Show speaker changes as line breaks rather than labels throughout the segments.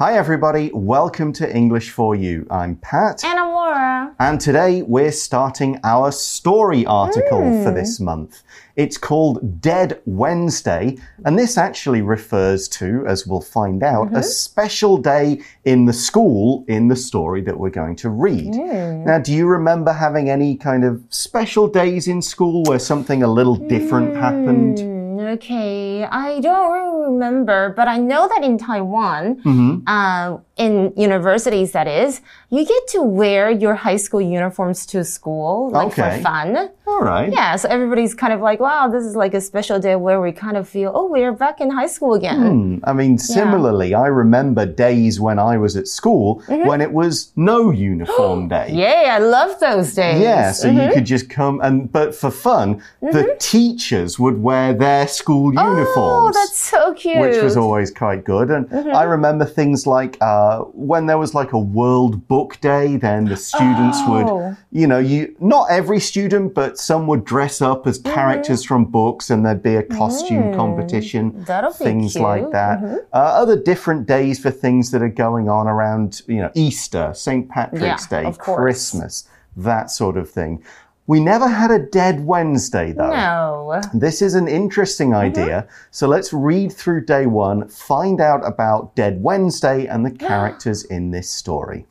Hi, everybody. Welcome to English for You. I'm Pat.
And I'm Laura.
And today we're starting our story article for hmm. this month. It's called Dead Wednesday, and this actually refers to, as we'll find out, a mm-hmm. special day in the school in the story that we're going to read. Hmm. Now, do you remember having any kind of special days in school where something a little different happened?
Hmm. Hmm, Okay, I don't really remember, but I know that in Taiwan,
Mm-hmm.
uh, in universities, that is, you get to wear your high school uniforms to school, like
Okay.
for fun.
All right.
Yeah, so everybody's kind of like, wow, this is like a special day where we kind of feel, oh, we're back in high school again.
Hmm, I mean, similarly, I remember days when I was at school when it was no uniform day.
Yay, I love those days.
Yeah, so you could just come and, but for fun, the teachers would wear their school uniforms.
Oh, that's so cute.
which was always quite good. And I remember things like uh, when there was like a World Book Day, then the students
Oh.
would, you know, you not every student, but some would dress up as characters from books, and there'd be a costume competition,
That'll
things like that. Uh, other different days for things that are going on around, you know, Easter, St. Patrick's
Yeah,
Day. Christmas, that sort of thing. We never had a Dead Wednesday, though.
No.
This is an interesting idea. So let's read through day one, find out about Dead Wednesday and the characters in this story.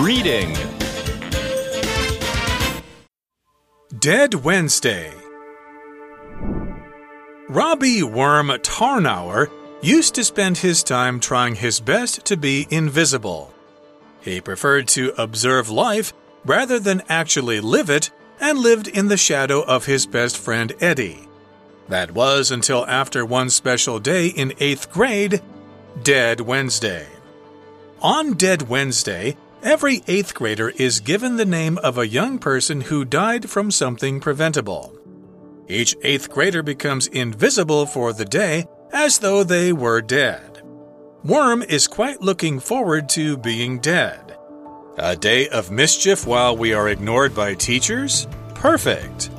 Reading Dead Wednesday. Robbie Worm Tarnauer used to spend his time trying his best to be invisible. He preferred to observe life rather than actually live it and lived in the shadow of his best friend Eddie. That was until after one special day in eighth grade, Dead Wednesday. On Dead Wednesday, every eighth grader is given the name of a young person who died from something preventable. Each eighth grader becomes invisible for the day as though they were dead. Worm is quite looking forward to being dead. A day of mischief while we are ignored by teachers? Perfect.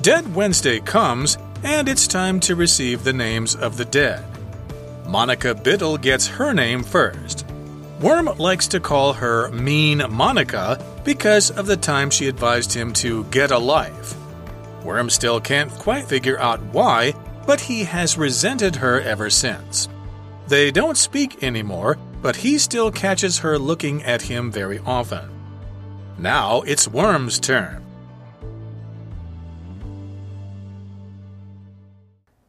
Dead Wednesday comes, and it's time to receive the names of the dead. Monica Biddle gets her name first. Worm likes to call her Mean Monica because of the time she advised him to get a life. Worm still can't quite figure out why, but he has resented her ever since. They don't speak anymore, but he still catches her looking at him very often. Now it's Worm's turn.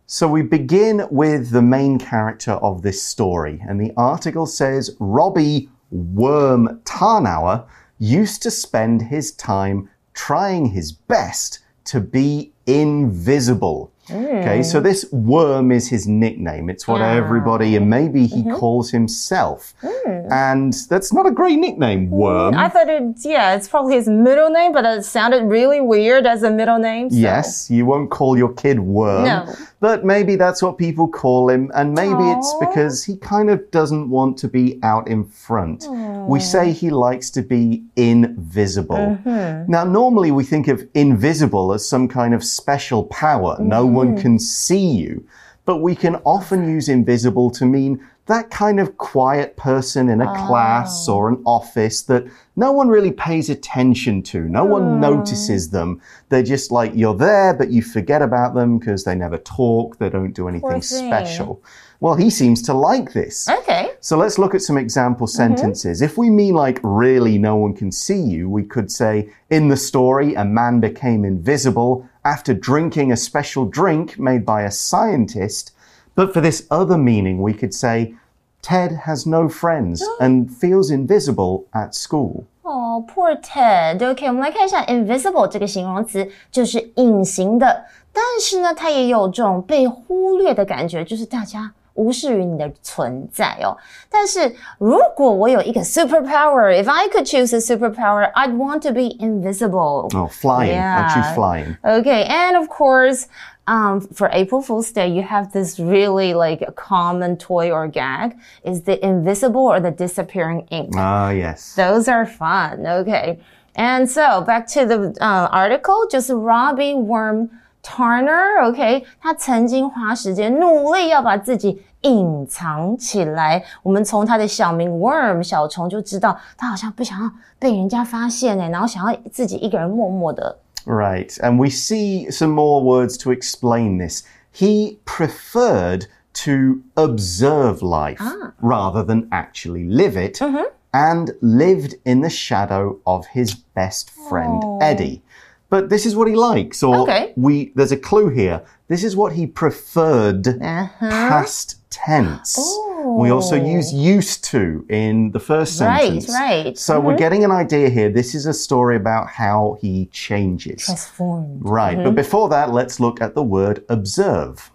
So we begin with the main character of this story, and the article says Robbie Worm Tarnauer used to spend his time trying his best to be invisible. Okay, so hmm. this worm is his nickname. It's what ah. everybody, and maybe he mm-hmm. calls himself. Hmm. And that's not a great nickname, hmm, worm.
I thought it, yeah, it's probably his middle name, but it sounded really weird as a middle name. so-
Yes, you won't call your kid worm.
No.
But maybe that's what people call him, and maybe it's because he kind of doesn't want to be out in front. We say he likes to be invisible.
Mm-hmm.
Now, normally we think of invisible as some kind of special power. No
Mm-hmm.
one can see you. But we can often use invisible to mean that kind of quiet person in a
Oh.
class or an office that no one really pays attention to. No
Hmm.
one notices them. They're just like, you're there, but you forget about them because they never talk, they don't do anything special. Well, he seems to like this.
Okay.
So let's look at some example
Mm-hmm.
sentences. If we mean like really no one can see you, we could say, in the story, a man became invisible after drinking a special drink made by a scientist. But for this other meaning, we could say, Ted has no friends and feels invisible at school.
哦、p o o r Ted。OK，我们来看一下 invisible 这个形容词，就是隐形的，但是呢，它也有这种被忽略的感觉，就是大家 无视于你的存在哦。但是如果我有一个 superpower，if I could choose a superpower，I'd want to be invisible.
Oh, flying! Yeah. Choose flying.
Okay, and of course. Um, for April Fool's Day, you have this really like common toy or gag is the invisible or the disappearing ink.
Ah, yes.
Those are fun. Okay. And so back to the uh, article, just Robbie Worm Tarnauer, okay，他曾经花时间努力要把自己隐藏起来。我们从他的小名 Worm 小虫就知道，他好像不想要被人家发现哎，然后想要自己一个人默默的。
Right. And we see some more words to explain this. He preferred to observe life rather than actually live it and lived in the shadow of his best friend Eddie. But this is what he likes or
Okay.
we there's a clue here. This is what he preferred
Uh-huh.
past tense. We also use used to in the first
Right,
sentence.
right. Right.
So we're getting an idea here. This is a story about how he changes.
Transformed.
Right, but before that, let's look at the word observe.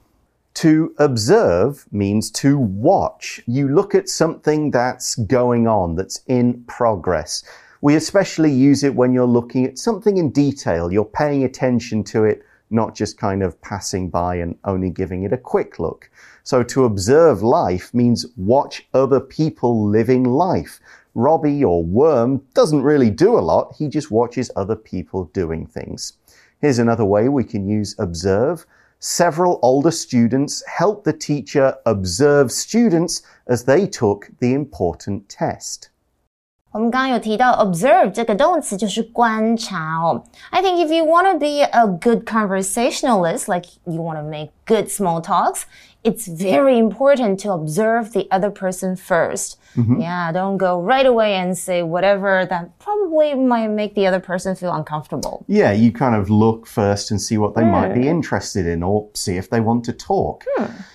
To observe means to watch. You look at something that's going on, that's in progress. We especially use it when you're looking at something in detail. You're paying attention to it, not just kind of passing by and only giving it a quick look. So to observe life means watch other people living life. Robbie or Worm doesn't really do a lot. He just watches other people doing things. Here's another way we can use observe. Several older students helped the teacher observe students as they took the important test.
我们刚刚有提到 observe 这个动词就是观察哦。I think if you want to be a good conversationalist, like you want to make good small talks, it's very important to observe the other person 1st Yeah, don't go right away and say whatever that probably might make the other person feel uncomfortable.
Yeah, you kind of look first and see what they might be interested in or see if they want to talk.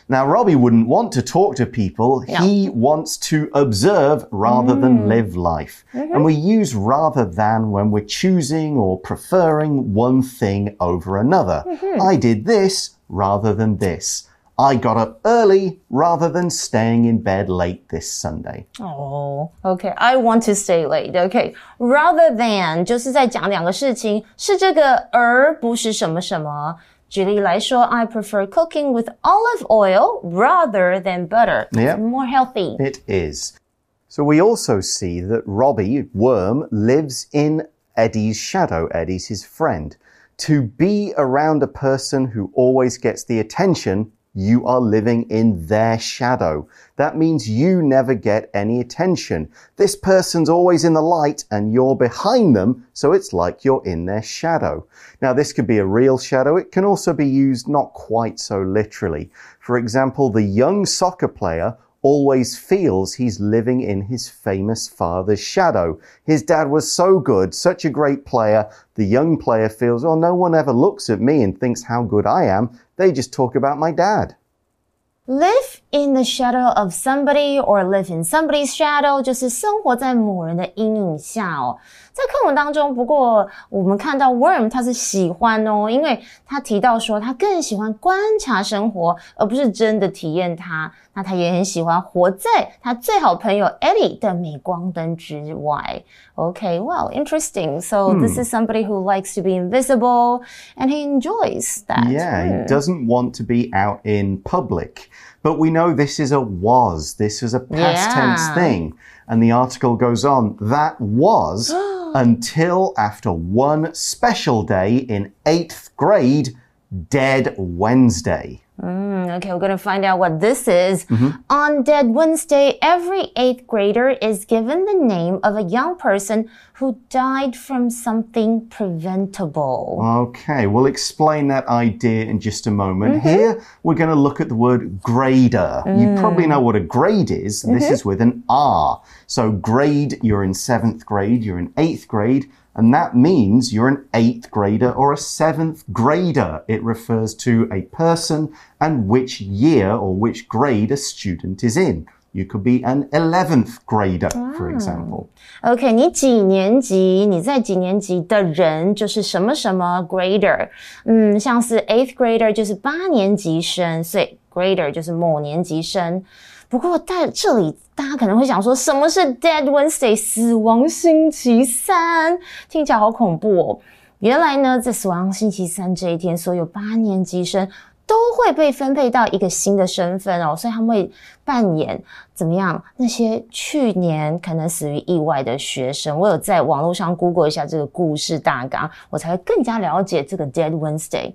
Now, Robbie wouldn't want to talk to people. He wants to observe rather than live life. And we use rather than when we're choosing or preferring one thing over another. I did this rather than this. I got up early rather than staying in bed late this Sunday.
Oh, okay. I want to stay late. Okay. Rather than 就是在讲两个事情，是这个而不是什么什么。 举例来说，I prefer cooking with olive oil rather than butter. It's
Yeah.
more healthy.
It is. So we also see that Robbie, Worm, lives in Eddie's shadow. Eddie's his friend. To be around a person who always gets the attention, you are living in their shadow. That means you never get any attention. This person's always in the light and you're behind them, so it's like you're in their shadow. Now, this could be a real shadow. It can also be used not quite so literally. For example, the young soccer player always feels he's living in his famous father's shadow. His dad was so good, such a great player. The young player feels, oh, no one ever looks at me and thinks how good I am. They just talk about my dad.
Live in the shadow of somebody or live in somebody's shadow，就是生活在某人的阴影下哦。在课文当中，不过我们看到 Worm 他是喜欢哦，因为他提到说他更喜欢观察生活，而不是真的体验它。那他也很喜欢活在他最好朋友 Eddie 的镁光灯之外。Okay, well, interesting. So this is somebody who likes to be invisible and he enjoys that.
Yeah, he doesn't want to be out in public. But we know this is a was. This is a past tense thing. And the article goes on. That was until after one special day in eighth grade, Dead Wednesday.
Mm, okay, we're going to find out what this is. Mm-hmm. On Dead Wednesday, every eighth grader is given the name of a young person who died from something preventable.
Okay, we'll explain that idea in just a moment. Mm-hmm. Here, we're going to look at the word grader. You probably mm. know what a grade is. This mm-hmm. is with an R. So, grade, you're in seventh grade, you're in eighth grade, and that means you're an eighth grader or a seventh grader. It refers to a person and which year or which grade a student is in. You could be an 11th grader, for example.
OK，你几年级？你在几年级的人就是什么什么 grader。嗯，像是 eighth grader 就是八年级生，所以 grader 就是某年级生。 不过在这里，大家可能会想说，什么是 Dead Wednesday 死亡星期三？听起来好恐怖哦。原来呢，在死亡星期三这一天，所有八年级生都会被分配到一个新的身份哦，所以他们会扮演怎么样？那些去年可能死于意外的学生，我有在网络上 Google 一下这个故事大纲，我才会更加了解这个 Dead Wednesday。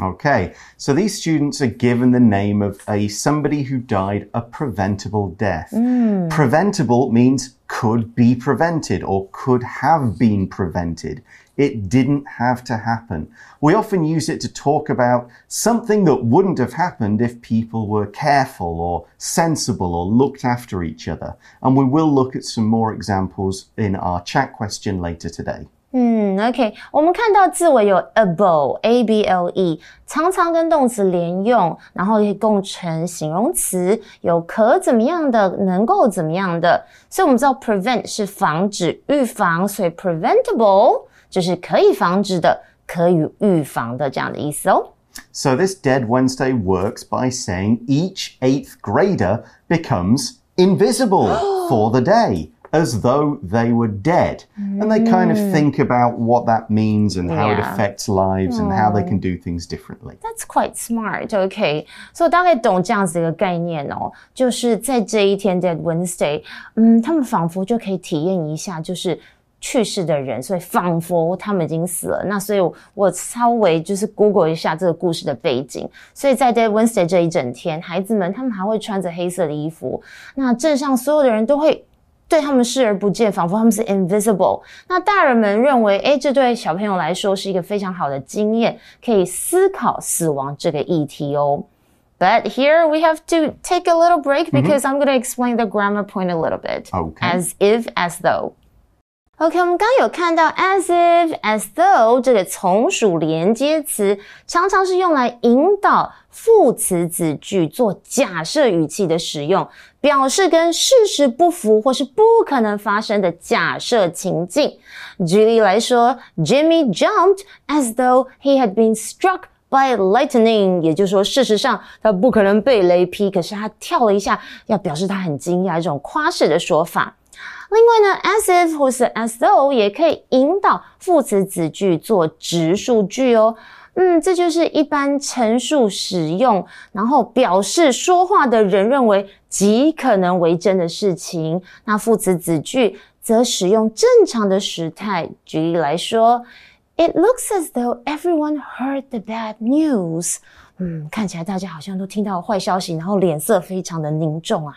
Okay, so these students are given the name of a somebody who died a preventable death. Hmm. Preventable means could be prevented or could have been prevented. It didn't have to happen. We often use it to talk about something that wouldn't have happened if people were careful or sensible or looked after each other. And we will look at some more examples in our chat question later today.
嗯，OK，我们看到字尾有 able，a b l e，常常跟动词连用，然后可以构成形容词，有可怎么样的，能够怎么样的。所以我们知道 prevent 是防止、预防，所以 preventable 就是可以防止的、可以预防的这样的意思哦。
So this Dead Wednesday works by saying each eighth grader becomes invisible for the day, As though they were dead. And they kind of think about what that means and how it affects lives and how they can do things differently.
That's quite smart. OK，所以我大概懂这样子一个概念哦，就是在这一天 Dead Wednesday，嗯，他们仿佛就可以体验一下，就是。去世的人，所以仿佛他们已经死了。那所以我，我稍微就是 Google 一下这个故事的背景。所以在 Dead Wednesday 这一整天，孩子们他们还会穿着黑色的衣服，那镇上所有的人都会对他们视而不见，仿佛他们是 invisible。那大人们认为，诶，这对小朋友来说是一个非常好的经验，可以思考死亡这个议题哦。But here we have to take a little break because I'm going to explain the grammar point a little bit.
Okay.
As if, as though. OK，我们刚有看到 as if、as though 这个从属连接词，常常是用来引导副词子句做假设语气的使用，表示跟事实不符或是不可能发生的假设情境。举例来说，Jimmy jumped as though he had been struck by lightning，也就是说，事实上他不可能被雷劈，可是他跳了一下，要表示他很惊讶，一种夸饰的说法。另外呢，as if 或是 as though 也可以引导副词子句做直述句哦。嗯，这就是一般陈述使用，然后表示说话的人认为极可能为真的事情。那副词子句则使用正常的时态。举例来说，It looks as though everyone heard the bad news。嗯，看起来大家好像都听到坏消息，然后脸色非常的凝重啊。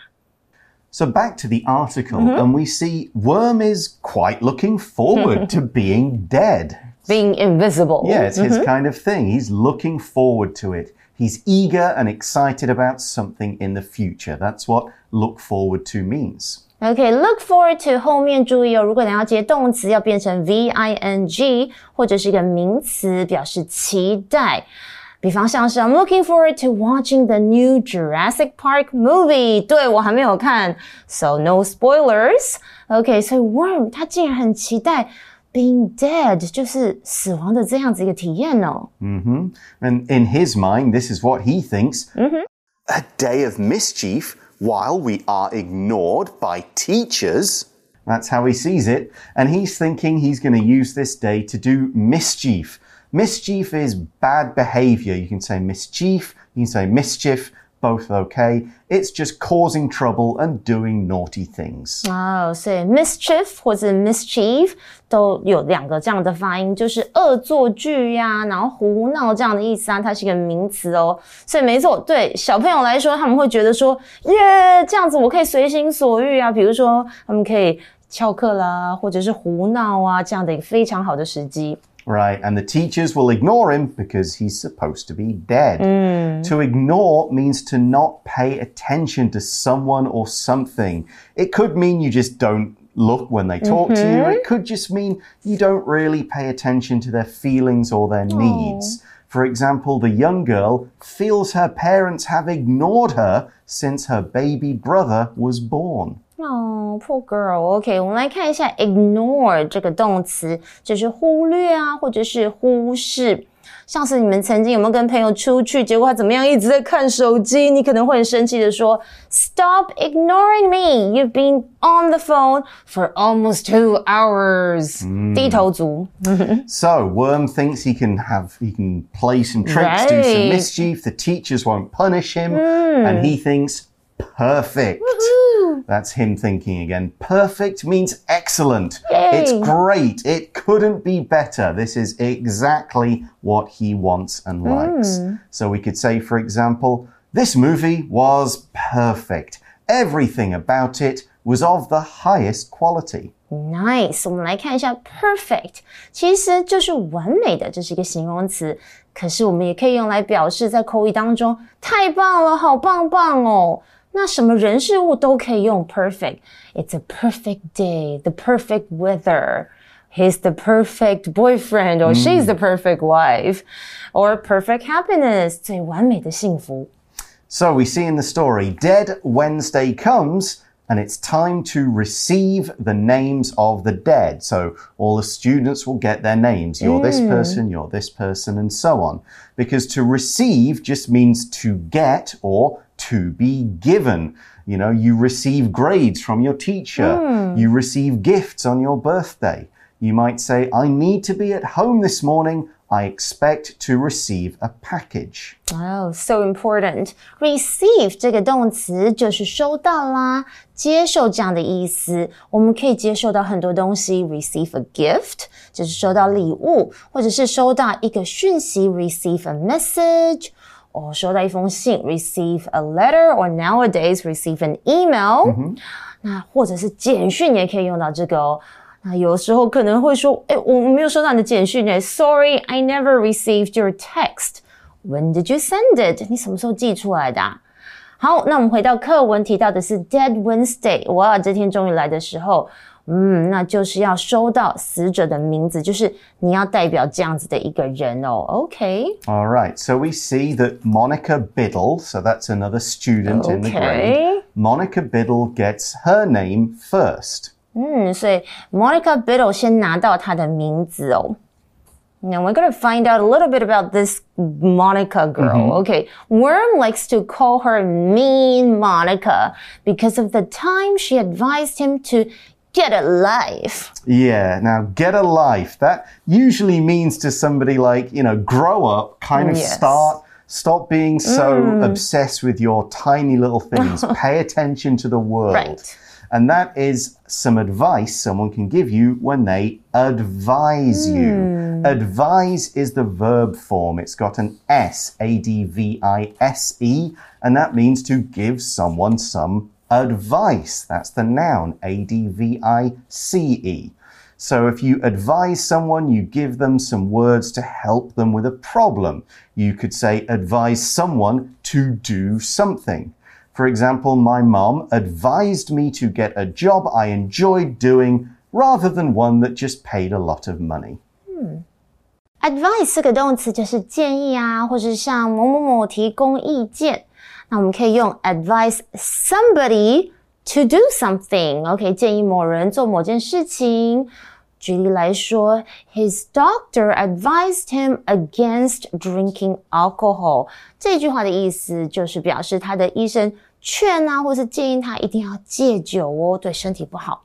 So back to the article, and we see Worm is quite looking forward to being dead.
Being invisible.
Yeah, it's his kind of thing. He's looking forward to it. He's eager and excited about something in the future. That's what look forward to means.
OK，look、forward to 后面注意哦，如果你要接动词，要变成 v i n g 或者是一个名词，表示期待。 比方像是 I'm looking forward to watching the new Jurassic Park movie。对我还没有看，so no spoilers。OK，所以 Worm 他竟然很期待 being dead，就是死亡的这样子一个体验哦。
And in his mind, this is what he thinks a day of mischief while we are ignored by teachers. That's how he sees it. And he's thinking he's going to use this day to do mischief. Mischief is bad behavior. You can say mischief, you can say mischief, both okay. It's just causing trouble and doing naughty things.
哦，所以 mischief 或者 mischief 都有两个这样的发音，就是恶作剧呀、然后胡闹这样的意思啊，它是一个名词哦。所以没错，对小朋友来说，他们会觉得说，耶，这样子我可以随心所欲啊，比如说他们可以翘课啦，或者是胡闹啊，这样的一个非常好的时机。
Right, and the teachers will ignore him because he's supposed to be dead. Hmm. To ignore means to not pay attention to someone or something. It could mean you just don't look when they talk to you. It mm-hmm. could just mean you don't really pay attention to their feelings or their oh. needs. For example, the young girl feels her parents have ignored her since her baby brother was born.
哦、p o o r girl。OK，我们来看一下 ignore 这个动词，就是忽略啊，或者是忽视。像是你们曾经有没有跟朋友出去，结果他怎么样一直在看手机，你可能会很生气的说，Stop ignoring me! You've been on the phone for almost two hours、低头族。
So Worm thinks he can have he can play some tricks, do some
Right.
mischief. The teachers won't punish him, and he thinks perfect. That's him thinking again. Perfect means excellent.
Yay.
It's great. It couldn't be better. This is exactly what he wants and likes. So we could say, for example, this movie was perfect. Everything about it was of the highest quality.
Nice，我们来看一下 perfect，其实就是完美的，这是一个形容词。可是我们也可以用来表示在口语当中太棒了，好棒棒哦。 那什么人事物都可以用 perfect。It's a perfect day, the perfect weather. He's the perfect boyfriend, or she's the perfect wife, or perfect happiness，最完美的幸福。
So we see in the story, Dead Wednesday comes and it's time to receive the names of the dead. So all the students will get their names. You're this person, you're this person, and so on. Because to receive just means to get or to be given. You know, you receive grades from your teacher, you receive gifts on your birthday. You might say, I need to be at home this morning. I expect to receive a package.
Oh, so important. Receive 这个动词就是收到啦，接受这样的意思。我们可以接受到很多东西，receive a gift 就是收到礼物，或者是收到一个讯息，receive a message。 Or 收到一封信，receive a letter, or nowadays receive an email、那或者是简讯也可以用到这个哦。那有时候可能会说，哎，我没有收到你的简讯哎，Sorry, I never received your text. When did you send it? 你什么时候寄出来的、啊？好，那我们回到课文提到的是 Dead Wednesday，哇，这天终于来的时候，嗯，那就是要收到死者的名字，就是你要代表这样子的一个人哦。OK，
All right, so we see that Monica Biddle, so that's another student in the grade,
OK，
Monica Biddle gets her name first.
嗯，所以 Monica Biddle 先拿到她的名字哦。Now we're going to find out a little bit about this Monica girl. Okay. Worm likes to call her mean Monica because of the time she advised him to get a life.
Yeah, now get a life. That usually means to somebody like, you know, grow up, kind of
Yes.
start, stop being so mm. obsessed with your tiny little things. Pay attention to the world.
Right.
And that is some advice someone can give you when they advise you. Mm. Advise is the verb form. It's got an S, A D V I S E, and that means to give someone some advice. That's the noun, A D V I C E. So if you advise someone, you give them some words to help them with a problem. You could say, advise someone to do something. For example, my mom advised me to get a job I enjoyed doing rather than one that just paid a lot of money.
Advice 这个动词就是建议啊，或是向某某某提供意见。 那我们可以用 advise somebody to do something。OK，建议某人做某件事情。举例来说，His doctor advised him against drinking alcohol。这句话的意思就是表示他的医生劝啊，或是建议他一定要戒酒哦，对身体不好。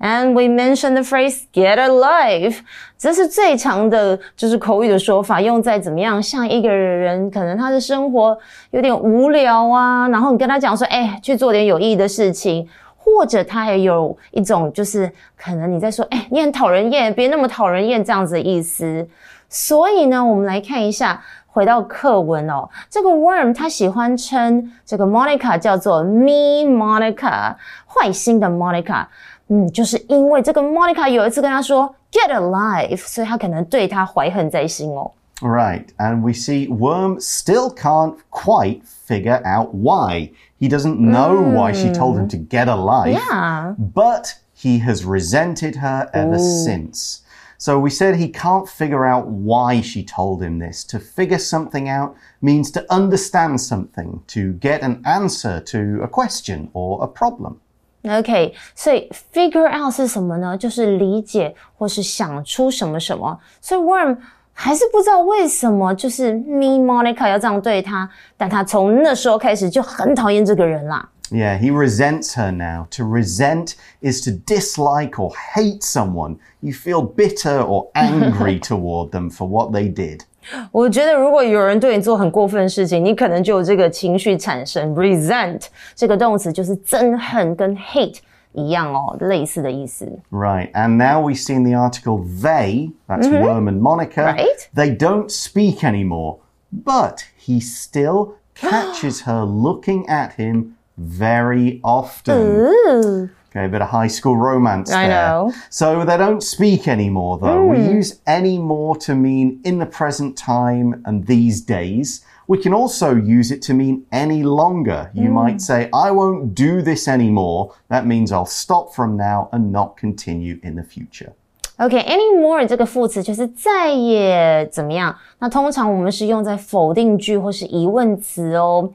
And we mentioned the phrase "get a life"，这是最常的，就是口语的说法，用在怎么样像一个人可能他的生活有点无聊啊，然后你跟他讲说，哎、去做点有意义的事情，或者他也有一种就是可能你在说，哎、你很讨人厌，别那么讨人厌这样子的意思。所以呢，我们来看一下。回到课文哦，这个 Worm 他喜欢称这个 Monica 叫做 "me Monica，坏心的 Monica。嗯，就是因为这个 Monica 有一次跟他说 “get a life”，所以他可能对他怀恨在心哦。
Right, and we see Worm still can't quite figure out why. He doesn't know why she told him to get a life.
Yeah.
But he has resented her ever since. So we said he can't figure out why she told him this. To figure something out means to understand something, to get an answer to a question or a problem.
OK，所以 figure out 是什么呢？就是理解或是想出什么什么。所以 Worm 还是不知道为什么就是 Mean Monica 要这样对他，但他从那时候开始就很讨厌这个人啦。
Yeah, he resents her now. To resent is to dislike or hate someone. You feel bitter or angry toward them for what they did.
我觉得如果有人对你做很过分的事情，你可能就有这个情绪产生。resent 这个动词就是憎恨，跟 hate 一样哦，类似的意思。
Right, and now we see in the article they, that's Worm and Monica,
Right.
they don't speak anymore, but he still catches her looking at him very often.
Ooh.
Okay, a bit of high school romance
I
there.
know.
So they don't speak anymore, though. We hmm. use any more to mean in the present time and these days. We can also use it to mean any longer. You hmm. might say, I won't do this anymore. That means I'll stop from now and not continue in the future.
OK，anymore、这个副词就是再也怎么样？那通常我们是用在否定句或是疑问词哦。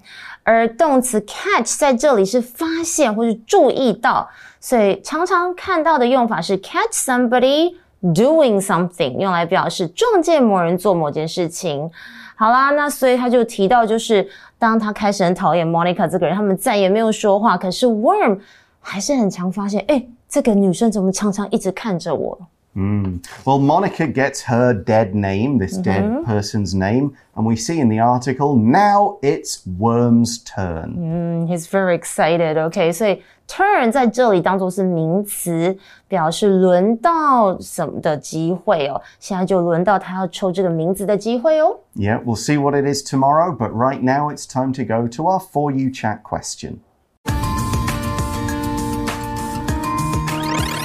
而动词 catch 在这里是发现或是注意到，所以常常看到的用法是 catch somebody doing something，用来表示撞见某人做某件事情。好啦，那所以他就提到，就是当他开始很讨厌 Monica 这个人，他们再也没有说话，可是 Worm 还是很常发现，哎，这个女生怎么常常一直看着我？
Well, Monica gets her dead name, this dead person's name, and we see in the article now it's Worm's turn.
He's very excited. OK，所以 turn 在这里当做是名词，表示轮到什么的机会哦。现在就轮到他要抽这个名字的机会哦。
Yeah, we'll see what it is tomorrow, but right now it's time to go to our For You Chat question.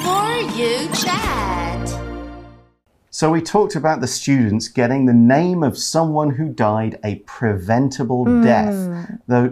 For you chat.
So we talked about the students getting the name of someone who died a preventable death.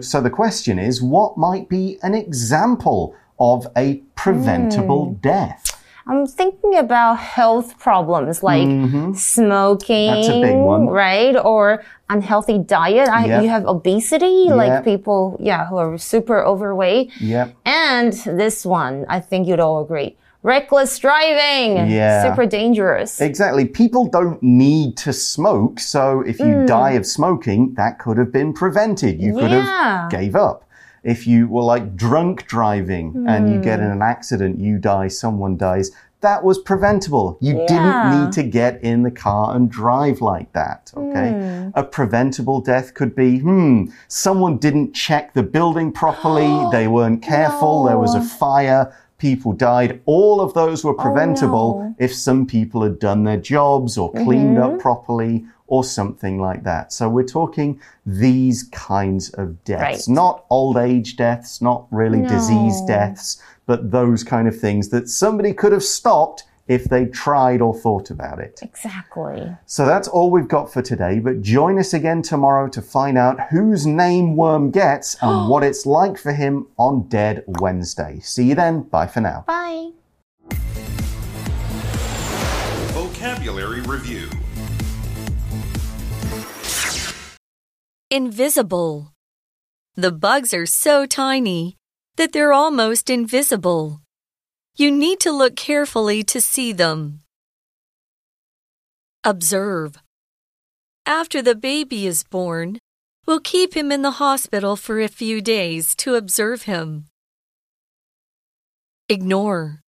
So the question is, what might be an example of a preventable death?
I'm thinking about health problems like smoking,
Mm-hmm. That's a big one.
right? Or unhealthy diet. I,
Yep.
You have obesity,
Yep.
like people, yeah, who are super overweight.
Yep.
And this one, I think you'd all agree. Reckless driving.
Yeah.
Super dangerous.
Exactly. People don't need to smoke, so if you mm. die of smoking, that could have been prevented. You could
Yeah.
have gave up. If you were like drunk driving and you get in mm. an accident, you die, someone dies, that was preventable. You
Yeah.
didn't need to get in the car and drive like that, okay? Mm. A preventable death could be, hmm, someone didn't check the building properly, they weren't careful, there was a fire, people died. All of those were oh, preventable
no.
if some people had done their jobs or cleaned up mm-hmm. properly or something like that. So we're talking these kinds of deaths,
Right.
not old age deaths, not really disease deaths, but those kind of things that somebody could have stopped if they tried or thought about it.
Exactly.
So that's all we've got for today, but join us again tomorrow to find out whose name Worm gets and what it's like for him on Dead Wednesday. See you then. Bye for now.
Bye.
Vocabulary Review
Invisible. The bugs are so tiny that they're almost invisible. You need to look carefully to see them. Observe. After the baby is born, we'll keep him in the hospital for a few days to observe him. Ignore.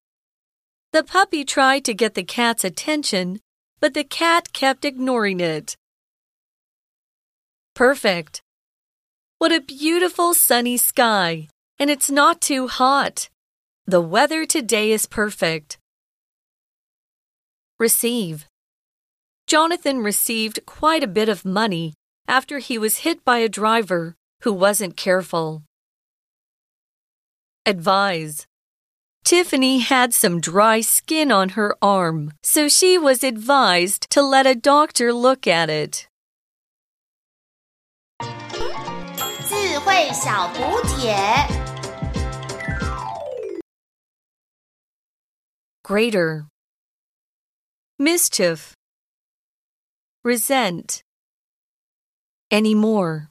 The puppy tried to get the cat's attention, but the cat kept ignoring it. Perfect. What a beautiful sunny sky, and it's not too hot. The weather today is perfect. Receive. Jonathan received quite a bit of money after he was hit by a driver who wasn't careful. Advise. Tiffany had some dry skin on her arm, so she was advised to let a doctor look at it.
智慧小补帖。
Greater. Mischief. Resent. Anymore.